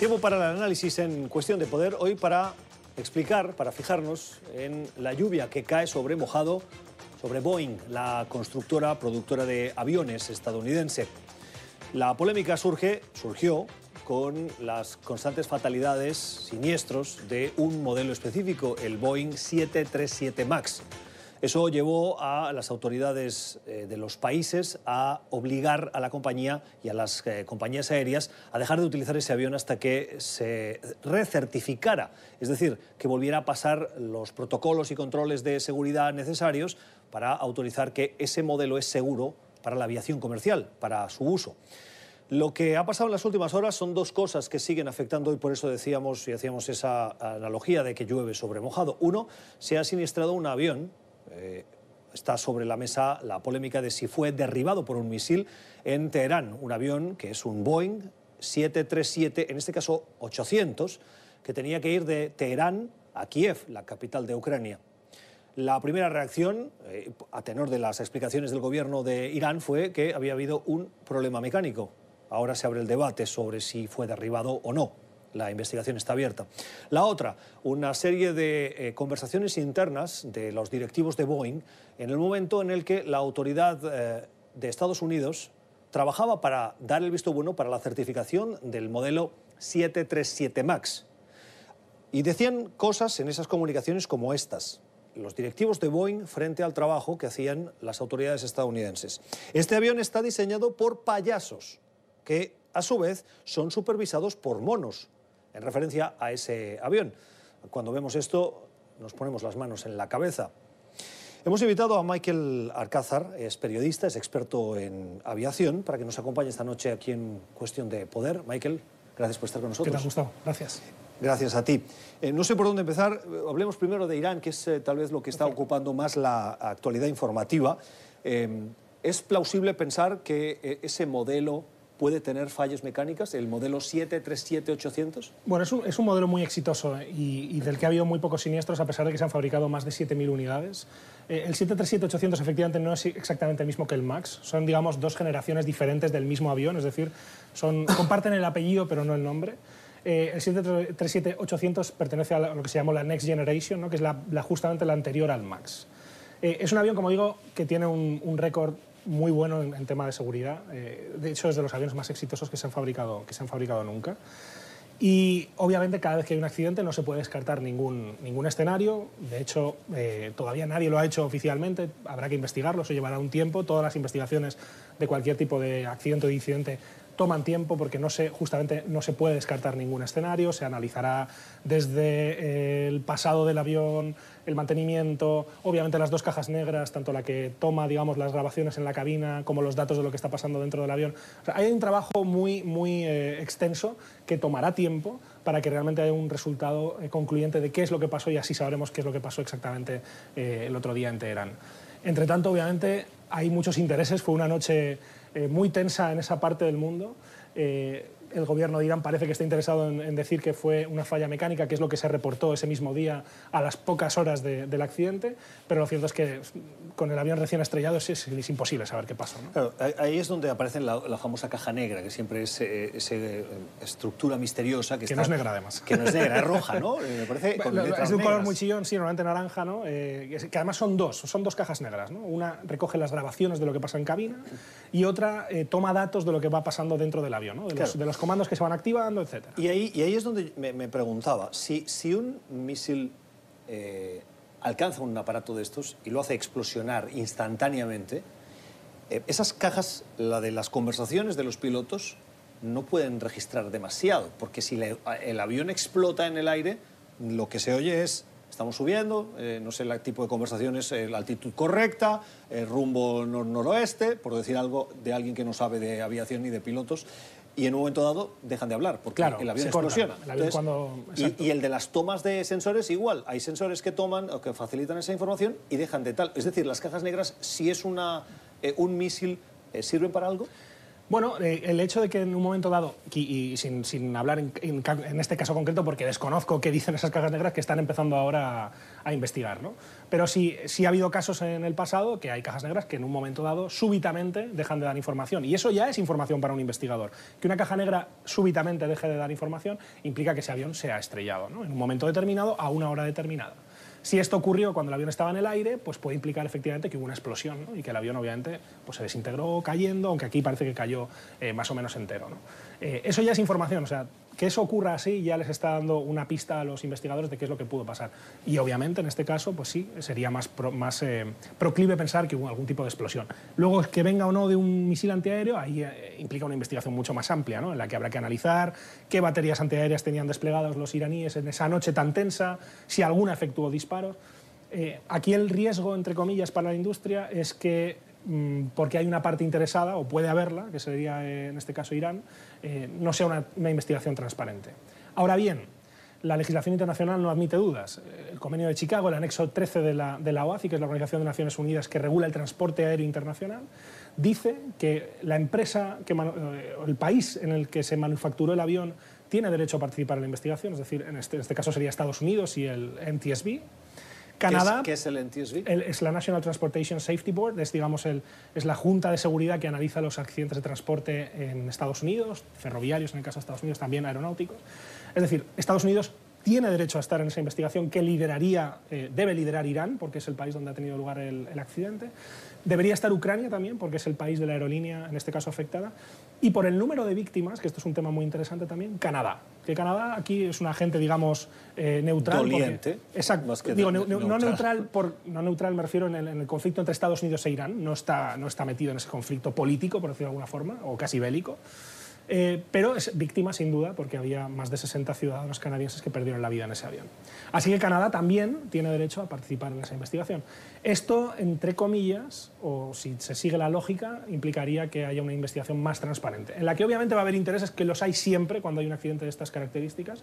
Tiempo para el análisis en cuestión de poder. Hoy para explicar, para fijarnos en la lluvia que cae sobre mojado sobre Boeing, la constructora productora de aviones estadounidense. La polémica surge, surgió con las constantes fatalidades, siniestros de un modelo específico, el Boeing 737 MAX. Eso llevó a las autoridades eh, de los países a obligar a la compañía y a las eh, compañías aéreas a dejar de utilizar ese avión hasta que se recertificara, es decir, que volviera a pasar los protocolos y controles de seguridad necesarios para autorizar que ese modelo es seguro para la aviación comercial, para su uso. Lo que ha pasado en las últimas horas son dos cosas que siguen afectando y por eso decíamos y hacíamos esa analogía de que llueve sobre mojado. Uno, se ha siniestrado un avión eh, está sobre la mesa la polémica de si fue derribado por un misil en Teherán, un avión que es un Boeing 737, en este caso 800, que tenía que ir de Teherán a Kiev, la capital de Ucrania. La primera reacción, eh, a tenor de las explicaciones del gobierno de Irán, fue que había habido un problema mecánico. Ahora se abre el debate sobre si fue derribado o no. La investigación está abierta. La otra, una serie de eh, conversaciones internas de los directivos de Boeing en el momento en el que la autoridad eh, de Estados Unidos trabajaba para dar el visto bueno para la certificación del modelo 737 MAX. Y decían cosas en esas comunicaciones como estas los directivos de Boeing frente al trabajo que hacían las autoridades estadounidenses. Este avión está diseñado por payasos, que a su vez son supervisados por monos, en referencia a ese avión. Cuando vemos esto nos ponemos las manos en la cabeza. Hemos invitado a Michael Alcázar, es periodista, es experto en aviación, para que nos acompañe esta noche aquí en Cuestión de Poder. Michael, gracias por estar con nosotros. ¿Qué te ha gustado? Gracias. Gracias a ti. Eh, no sé por dónde empezar. Hablemos primero de Irán, que es eh, tal vez lo que está ocupando más la actualidad informativa. Eh, ¿Es plausible pensar que ese modelo puede tener fallas mecánicas, el modelo 737-800? Bueno, es un, es un, modelo muy exitoso ¿eh? y, del que ha habido muy pocos siniestros, a pesar de que se han fabricado más de 7.000 unidades. Eh, el 737-800 efectivamente no es exactamente el mismo que el MAX, son, digamos, dos generaciones diferentes del mismo avión, es decir, son, comparten el apellido pero no el nombre. Eh, el 737-800 pertenece a lo que se llama la Next Generation, ¿no? que es la, justamente la anterior al MAX. es un avión, como digo, que tiene un, un récord muy bueno en, tema de seguridad. Eh, de hecho, es de los aviones más exitosos que se han fabricado, que se han fabricado nunca. Y obviamente cada vez que hay un accidente no se puede descartar ningún, ningún escenario. De hecho, eh, todavía nadie lo ha hecho oficialmente. Habrá que investigarlo, eso llevará un tiempo. Todas las investigaciones de cualquier tipo de accidente o incidente toman tiempo porque no se, justamente no se puede descartar ningún escenario, se analizará desde el pasado del avión, el mantenimiento, obviamente las dos cajas negras, tanto la que toma digamos, las grabaciones en la cabina como los datos de lo que está pasando dentro del avión. hay un trabajo muy, muy eh, extenso que tomará tiempo para que realmente haya un resultado eh, concluyente de qué es lo que pasó y así sabremos qué es lo que pasó exactamente eh, el otro día en Teherán. Entre tanto, obviamente, hay muchos intereses. Fue una noche eh, muy tensa en esa parte del mundo. Eh, el gobierno de Irán parece que está interesado en, decir que fue una falla mecánica, que es lo que se reportó ese mismo día a las pocas horas del accidente, pero lo cierto es que con el avión recién estrellado es, imposible saber qué pasó. ahí es donde aparece la, famosa caja negra, que siempre es eh, esa estructura misteriosa. Que, no es negra, además. Que no es negra, es roja, ¿no? Me parece es de un color muy chillón, sí, normalmente naranja, ¿no? Eh, que además son dos, son dos cajas negras. ¿no? Una recoge las grabaciones de lo que pasa en cabina y otra eh, toma datos de lo que va pasando dentro del avión, ¿no? de, los, de los comandos que se van activando, etc. Y ahí, es donde me, preguntaba, si, un misil eh, alcanza un aparato de estos y lo hace explosionar instantáneamente, eh, esas cajas, la de las conversaciones de los pilotos, no pueden registrar demasiado, porque si el avión explota en el aire, lo que se oye es estamos subiendo, eh, no sé el tipo de conversaciones, la altitud correcta, el rumbo noroeste, por decir algo de alguien que no sabe de aviación ni de pilotos y en un momento dado dejan de hablar porque el avión explosiona. y, el de las tomas de sensores igual. Hay sensores que toman o que facilitan esa información y dejan de tal. Es decir, las cajas negras, si es una, eh, un misil, eh, ¿sirven para algo? Bueno, eh, el hecho de que en un momento dado, y, sin, sin, hablar en, este caso concreto porque desconozco qué dicen esas cajas negras que están empezando ahora a, a, investigar, ¿no? Pero sí, sí ha habido casos en el pasado que hay cajas negras que en un momento dado súbitamente dejan de dar información. Y eso ya es información para un investigador. Que una caja negra súbitamente deje de dar información implica que ese avión se ha estrellado ¿no? en un momento determinado a una hora determinada. Si esto ocurrió cuando el avión estaba en el aire, pues puede implicar efectivamente que hubo una explosión y que el avión obviamente pues, se desintegró cayendo, aunque aquí parece que cayó eh, más o menos entero. Eh, eso ya es información, o sea, que eso ocurra así ya les está dando una pista a los investigadores de qué es lo que pudo pasar. Y obviamente en este caso, pues sí, sería más, más eh, proclive pensar que hubo algún tipo de explosión. Luego, que venga o no de un misil antiaéreo, ahí eh, implica una investigación mucho más amplia, ¿no? en la que habrá que analizar qué baterías antiaéreas tenían desplegados los iraníes en esa noche tan tensa, si alguna efectuó disparos. Eh, aquí el riesgo, entre comillas, para la industria es que porque hay una parte interesada, o puede haberla, que sería eh, en este caso Irán, eh, no sea una, investigación transparente. Ahora bien, la legislación internacional no admite dudas. El convenio de Chicago, el anexo 13 de la, de la OACI, que es la Organización de Naciones Unidas que regula el transporte aéreo internacional, dice que la empresa, que, eh, el país en el que se manufacturó el avión tiene derecho a participar en la investigación, es decir, en este, en este caso sería Estados Unidos y el NTSB, Canadá. ¿Qué es, el NTSB? es la National Transportation Safety Board, es, digamos, el, es la junta de seguridad que analiza los accidentes de transporte en Estados Unidos, ferroviarios en el caso de Estados Unidos, también aeronáuticos. Es decir, Estados Unidos tiene derecho a estar en esa investigación que lideraría, eh, debe liderar Irán, porque es el país donde ha tenido lugar el, el accidente. Debería estar Ucrania también, porque es el país de la aerolínea, en este caso, afectada. Y por el número de víctimas, que esto es un tema muy interesante también, Canadá. Que Canadá aquí es un agente, digamos, eh, neutral. Doliente. exacto. Digo, no, neutral. por, no neutral me refiero en el, conflicto entre Estados Unidos e Irán. No está, no está metido en ese conflicto político, por decirlo de alguna forma, o casi bélico. Eh, pero es víctima sin duda porque había más de 60 ciudadanos canadienses que perdieron la vida en ese avión. Así que Canadá también tiene derecho a participar en esa investigación. Esto, entre comillas, o si se sigue la lógica, implicaría que haya una investigación más transparente, en la que obviamente va a haber intereses que los hay siempre cuando hay un accidente de estas características,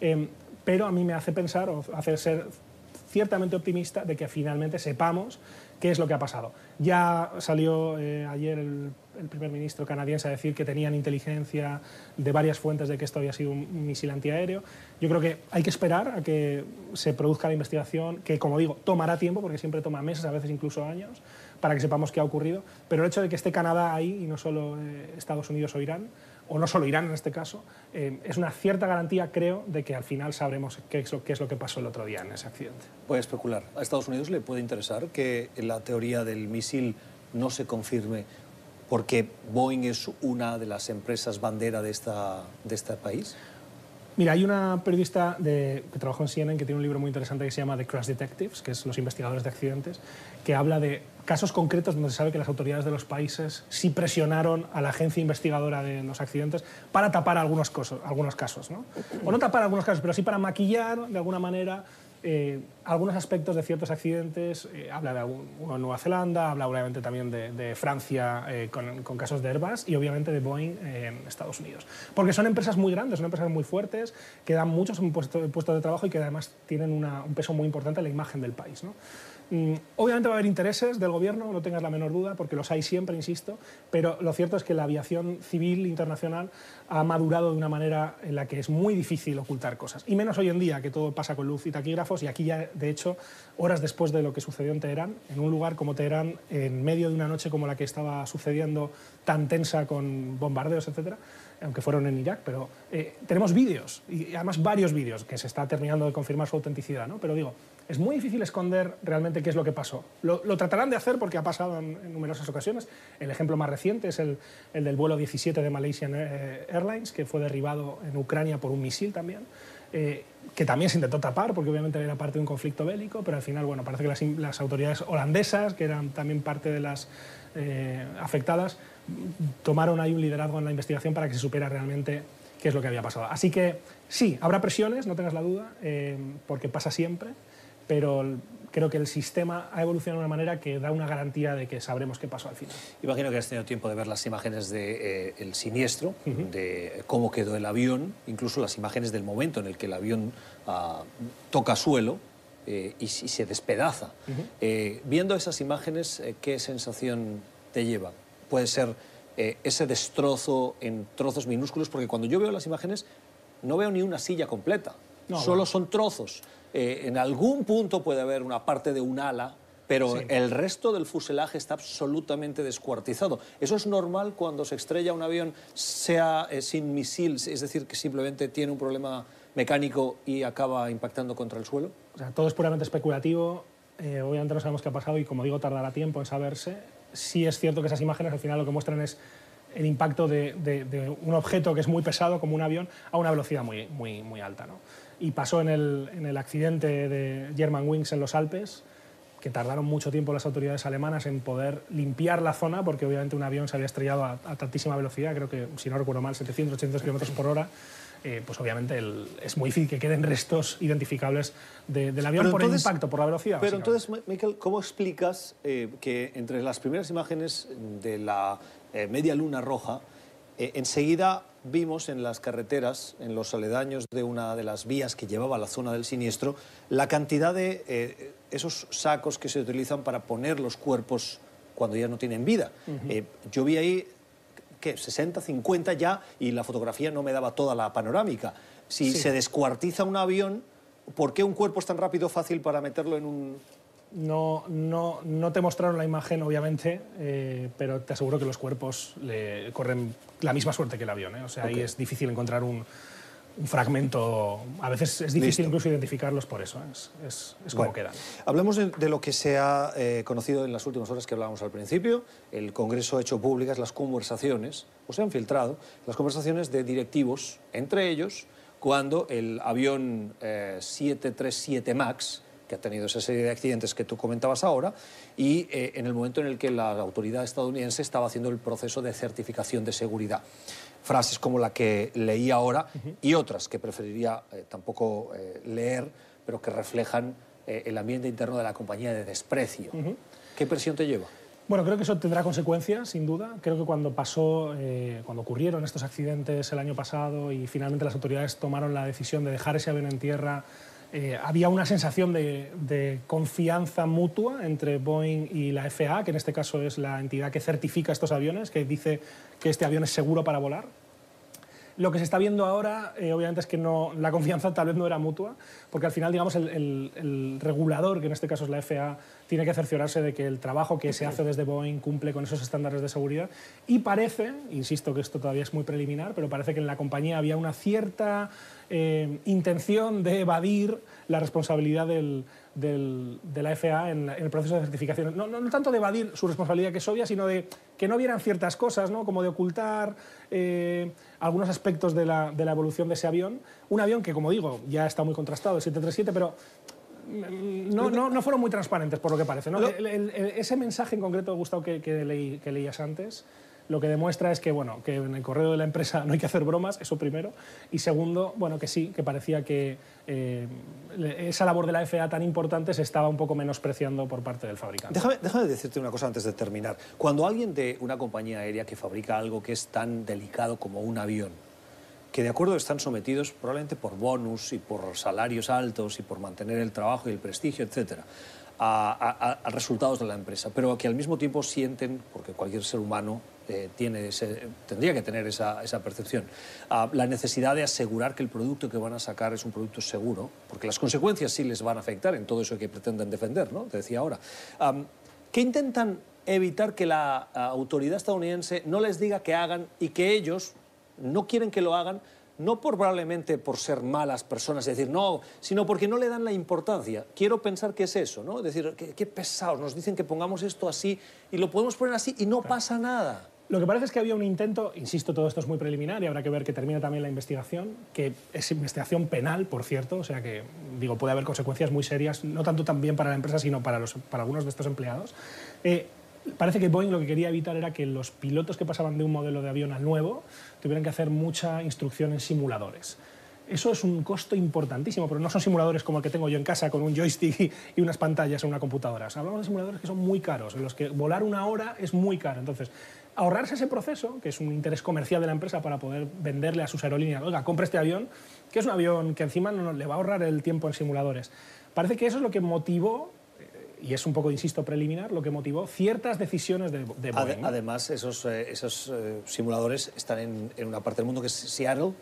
eh, pero a mí me hace pensar o hace ser ciertamente optimista de que finalmente sepamos qué es lo que ha pasado. Ya salió eh, ayer el, primer ministro canadiense a decir que tenían inteligencia de varias fuentes de que esto había sido un misil antiaéreo. Yo creo que hay que esperar a que se produzca la investigación, que como digo, tomará tiempo, porque siempre toma meses, a veces incluso años, para que sepamos qué ha ocurrido. Pero el hecho de que esté Canadá ahí y no solo eh, Estados Unidos o Irán, o no solo Irán en este caso, eh, es una cierta garantía, creo, de que al final sabremos qué es, lo, qué es lo que pasó el otro día en ese accidente. Puede especular. ¿A Estados Unidos le puede interesar que la teoría del misil no se confirme porque Boeing es una de las empresas bandera de, esta, de este país? Mira, hay una periodista de, que trabajó en CNN que tiene un libro muy interesante que se llama The Crash Detectives, que es los investigadores de accidentes, que habla de casos concretos donde se sabe que las autoridades de los países sí presionaron a la agencia investigadora de los accidentes para tapar algunos, algunos casos. O no tapar algunos casos, pero sí para maquillar de alguna manera eh, algunos aspectos de ciertos accidentes, eh, habla de Nueva Zelanda, habla obviamente también de, Francia eh, con, casos de Airbus y obviamente de Boeing en Estados Unidos. Porque son empresas muy grandes, son empresas muy fuertes, que dan muchos puestos, de trabajo y que además tienen un peso muy importante en la imagen del país. Mm, obviamente va a haber intereses del gobierno, no tengas la menor duda, porque los hay siempre, insisto, pero lo cierto es que la aviación civil internacional ha madurado de una manera en la que es muy difícil ocultar cosas. Y menos hoy en día, que todo pasa con luz y taquígrafos, y aquí ya, de hecho, horas después de lo que sucedió en Teherán, en un lugar como Teherán, en medio de una noche como la que estaba sucediendo, tan tensa con bombardeos, etcétera, aunque fueron en Irak, pero eh, tenemos vídeos, y además varios vídeos, que se está terminando de confirmar su autenticidad, ¿no? Pero digo, es muy difícil esconder realmente qué es lo que pasó. Lo, tratarán de hacer porque ha pasado en, numerosas ocasiones. El ejemplo más reciente es el, del vuelo 17 de Malaysian eh, Airlines, que fue derribado en Ucrania por un misil también. Eh, que también se intentó tapar porque obviamente era parte de un conflicto bélico, pero al final, bueno, parece que las, autoridades holandesas, que eran también parte de las eh, afectadas, tomaron ahí un liderazgo en la investigación para que se supiera realmente qué es lo que había pasado. Así que sí, habrá presiones, no tengas la duda, porque pasa siempre pero creo que el sistema ha evolucionado de una manera que da una garantía de que sabremos qué pasó al final. Imagino que has tenido tiempo de ver las imágenes del de, eh, siniestro, de cómo quedó el avión, incluso las imágenes del momento en el que el avión ah, toca suelo eh, y, se despedaza. Eh, viendo esas imágenes, ¿qué sensación te lleva? Puede ser eh, ese destrozo en trozos minúsculos, porque cuando yo veo las imágenes no veo ni una silla completa, solo son trozos. Eh, en algún punto puede haber una parte de un ala, pero el resto del fuselaje está absolutamente descuartizado. ¿Eso es normal cuando se estrella un avión, sea eh, sin misil, es decir, que simplemente tiene un problema mecánico y acaba impactando contra el suelo? O sea, todo es puramente especulativo. Eh, obviamente no sabemos qué ha pasado y, como digo, tardará tiempo en saberse. Sí es cierto que esas imágenes al final lo que muestran es el impacto de, un objeto que es muy pesado, como un avión, a una velocidad muy, muy, muy alta. ¿no? Y pasó en el, en el accidente de Germanwings en los Alpes, que tardaron mucho tiempo las autoridades alemanas en poder limpiar la zona, porque obviamente un avión se había estrellado a, a tantísima velocidad, creo que, si no recuerdo mal, 700, 800 kilómetros por hora, eh, pues obviamente es muy difícil que queden restos identificables del avión por el impacto, por la velocidad. Pero entonces, Michael, ¿cómo explicas eh, que entre las primeras imágenes de la eh, media luna roja, enseguida vimos en las carreteras, en los aledaños de una de las vías que llevaba a la zona del siniestro, la cantidad de esos sacos que se utilizan para poner los cuerpos cuando ya no tienen vida. yo vi ahí ¿qué? 60, 50 ya y la fotografía no me daba toda la panorámica. Si se descuartiza un avión, ¿por qué un cuerpo es tan rápido fácil para meterlo en un...? No, no, no te mostraron la imagen, obviamente, eh, pero te aseguro que los cuerpos le corren la misma suerte que el avión. ¿eh? O sea, ahí es difícil encontrar un, un fragmento. A veces es difícil incluso identificarlos por eso, ¿eh? es, es, como quedan. Hablemos de, lo que se ha eh, conocido en las últimas horas que hablábamos al principio. El Congreso ha hecho públicas las conversaciones, o se han filtrado, las conversaciones de directivos, entre ellos, cuando el avión 737 eh, MAX que ha tenido esa serie de accidentes que tú comentabas ahora, y en el momento en el que la autoridad estadounidense estaba haciendo el proceso de certificación de seguridad frases como la que leí ahora y otras que preferiría eh, tampoco eh, leer, pero que reflejan eh, el ambiente interno de la compañía de desprecio. ¿Qué presión te lleva? Bueno, creo que eso tendrá consecuencias, sin duda. Creo que cuando pasó, cuando ocurrieron estos accidentes el año pasado y finalmente las autoridades tomaron la decisión de dejar ese avión en tierra, había una sensación de, de, confianza mutua entre Boeing y la FAA, que en este caso es la entidad que certifica estos aviones, que dice que este avión es seguro para volar. Lo que se está viendo ahora, eh, obviamente, es que no, la confianza tal vez no era mutua, porque al final, digamos, el, regulador, que en este caso es la FAA, tiene que cerciorarse de que el trabajo que se hace desde Boeing cumple con esos estándares de seguridad. Y parece, insisto que esto todavía es muy preliminar, pero parece que en la compañía había una cierta eh, intención de evadir la responsabilidad del, de la FAA en, el proceso de certificación. No, no, tanto de evadir su responsabilidad, que es obvia, sino de que no vieran ciertas cosas, ¿no? como de ocultar eh, algunos aspectos de la, de la, evolución de ese avión. Un avión que, como digo, ya está muy contrastado, el 737, pero mm, no, no, no fueron muy transparentes, por lo que parece. ese mensaje en concreto, Gustavo, que, que, leí, que leías antes, lo que demuestra es que, bueno, que en el correo de la empresa no hay que hacer bromas, eso primero, y segundo, bueno, que sí, que parecía que eh, esa labor de la FAA tan importante se estaba un poco menospreciando por parte del fabricante. Déjame, déjame decirte una cosa antes de terminar. Cuando alguien de una compañía aérea que fabrica algo que es tan delicado como un avión, que de acuerdo están sometidos probablemente por bonus y por salarios altos y por mantener el trabajo y el prestigio, etcétera, a, resultados de la empresa, pero que al mismo tiempo sienten, porque cualquier ser humano eh, tiene tendría que tener esa, percepción, la necesidad de asegurar que el producto que van a sacar es un producto seguro, porque las consecuencias sí les van a afectar en todo eso que pretenden defender, ¿no? Te decía ahora. ¿Qué intentan evitar que la autoridad estadounidense no les diga que hagan y que ellos no quieren que lo hagan no por, probablemente por ser malas personas, es decir, no, sino porque no le dan la importancia. Quiero pensar que es eso, ¿no? Es decir, qué, pesados, nos dicen que pongamos esto así y lo podemos poner así y no pasa nada. Lo que parece es que había un intento, insisto, todo esto es muy preliminar y habrá que ver que termina también la investigación, que es investigación penal, por cierto, o sea que, digo, puede haber consecuencias muy serias, no tanto también para la empresa, sino para, los, para algunos de estos empleados. Eh, parece que Boeing lo que quería evitar era que los pilotos que pasaban de un modelo de avión al nuevo tuvieran que hacer mucha instrucción en simuladores. Eso es un costo importantísimo, pero no son simuladores como el que tengo yo en casa con un joystick y unas pantallas en una computadora. hablamos de simuladores que son muy caros, en los que volar una hora es muy caro. Entonces, ahorrarse ese proceso, que es un interés comercial de la empresa para poder venderle a sus aerolíneas, oiga, compre este avión, que es un avión que encima no le va a ahorrar el tiempo en simuladores. Parece que eso es lo que motivó y es un poco, insisto, preliminar, lo que motivó ciertas decisiones de, de Boeing. además, esos, eh, esos eh, simuladores están en, en una parte del mundo que es Seattle,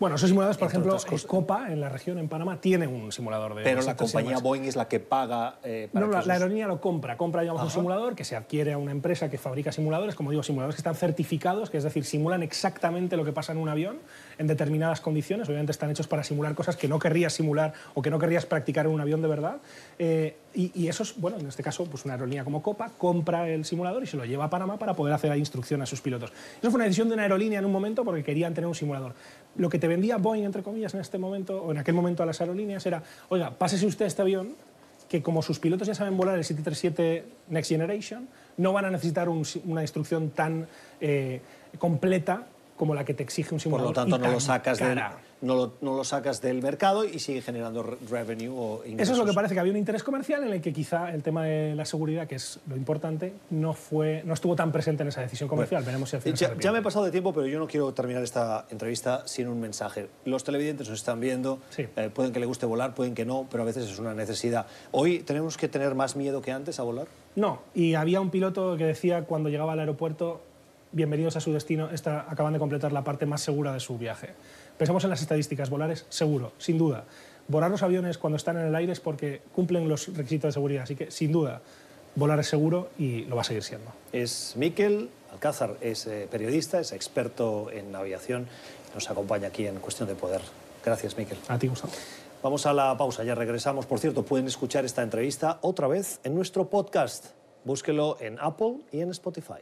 Bueno, esos simuladores, por ejemplo, Copa, en la región, en Panamá, tiene un simulador de pero la 737 compañía. Boeing es la que paga eh, para No, la, esos- la aerolínea lo compra, compra digamos, un simulador que se adquiere a una empresa que fabrica simuladores, como digo, simuladores que están certificados, que es decir, simulan exactamente lo que pasa en un avión en determinadas condiciones. Obviamente están hechos para simular cosas que no querrías simular o que no querrías practicar en un avión de verdad. Eh, y, y eso es, bueno, en este caso, pues una aerolínea como Copa compra el simulador y se lo lleva a Panamá para poder hacer la instrucción a sus pilotos. Eso fue una decisión de una aerolínea en un momento porque querían tener un simulador. Lo que te vendía Boeing, entre comillas, en este momento, o en aquel momento a las aerolíneas, era, oiga, pásese usted este avión, que como sus pilotos ya saben volar el 737 Next Generation, no van a necesitar un si- una instrucción tan eh, completa como la que te exige un Por simulador. lo tanto, no lo, sacas del, no, lo, no lo sacas del mercado y sigue generando re- revenue o ingresos. Eso es lo que parece que había un interés comercial en el que quizá el tema de la seguridad, que es lo importante, no, fue, no estuvo tan presente en esa decisión comercial. Veremos si al final se Ya, ya me he pasado de tiempo, pero yo no quiero terminar esta entrevista sin un mensaje. Los televidentes nos están viendo, Sí. eh, pueden que le guste volar, pueden que no, pero a veces es una necesidad. Hoy tenemos que tener más miedo que antes a volar. No, y había un piloto que decía cuando llegaba al aeropuerto, bienvenidos a su destino, esta, acaban de completar la parte más segura de su viaje. Pensemos en las estadísticas, volar es seguro, sin duda. Volar los aviones cuando están en el aire es porque cumplen los requisitos de seguridad, así que sin duda, volar es seguro y lo va a seguir siendo. Es Miquel Alcázar, es eh, periodista, es experto en aviación, nos acompaña aquí en Cuestión de Poder. Gracias, Miquel. A ti, Gustavo. Vamos a la pausa, ya regresamos. Por cierto, pueden escuchar esta entrevista otra vez en nuestro podcast. Búsquelo en Apple y en Spotify.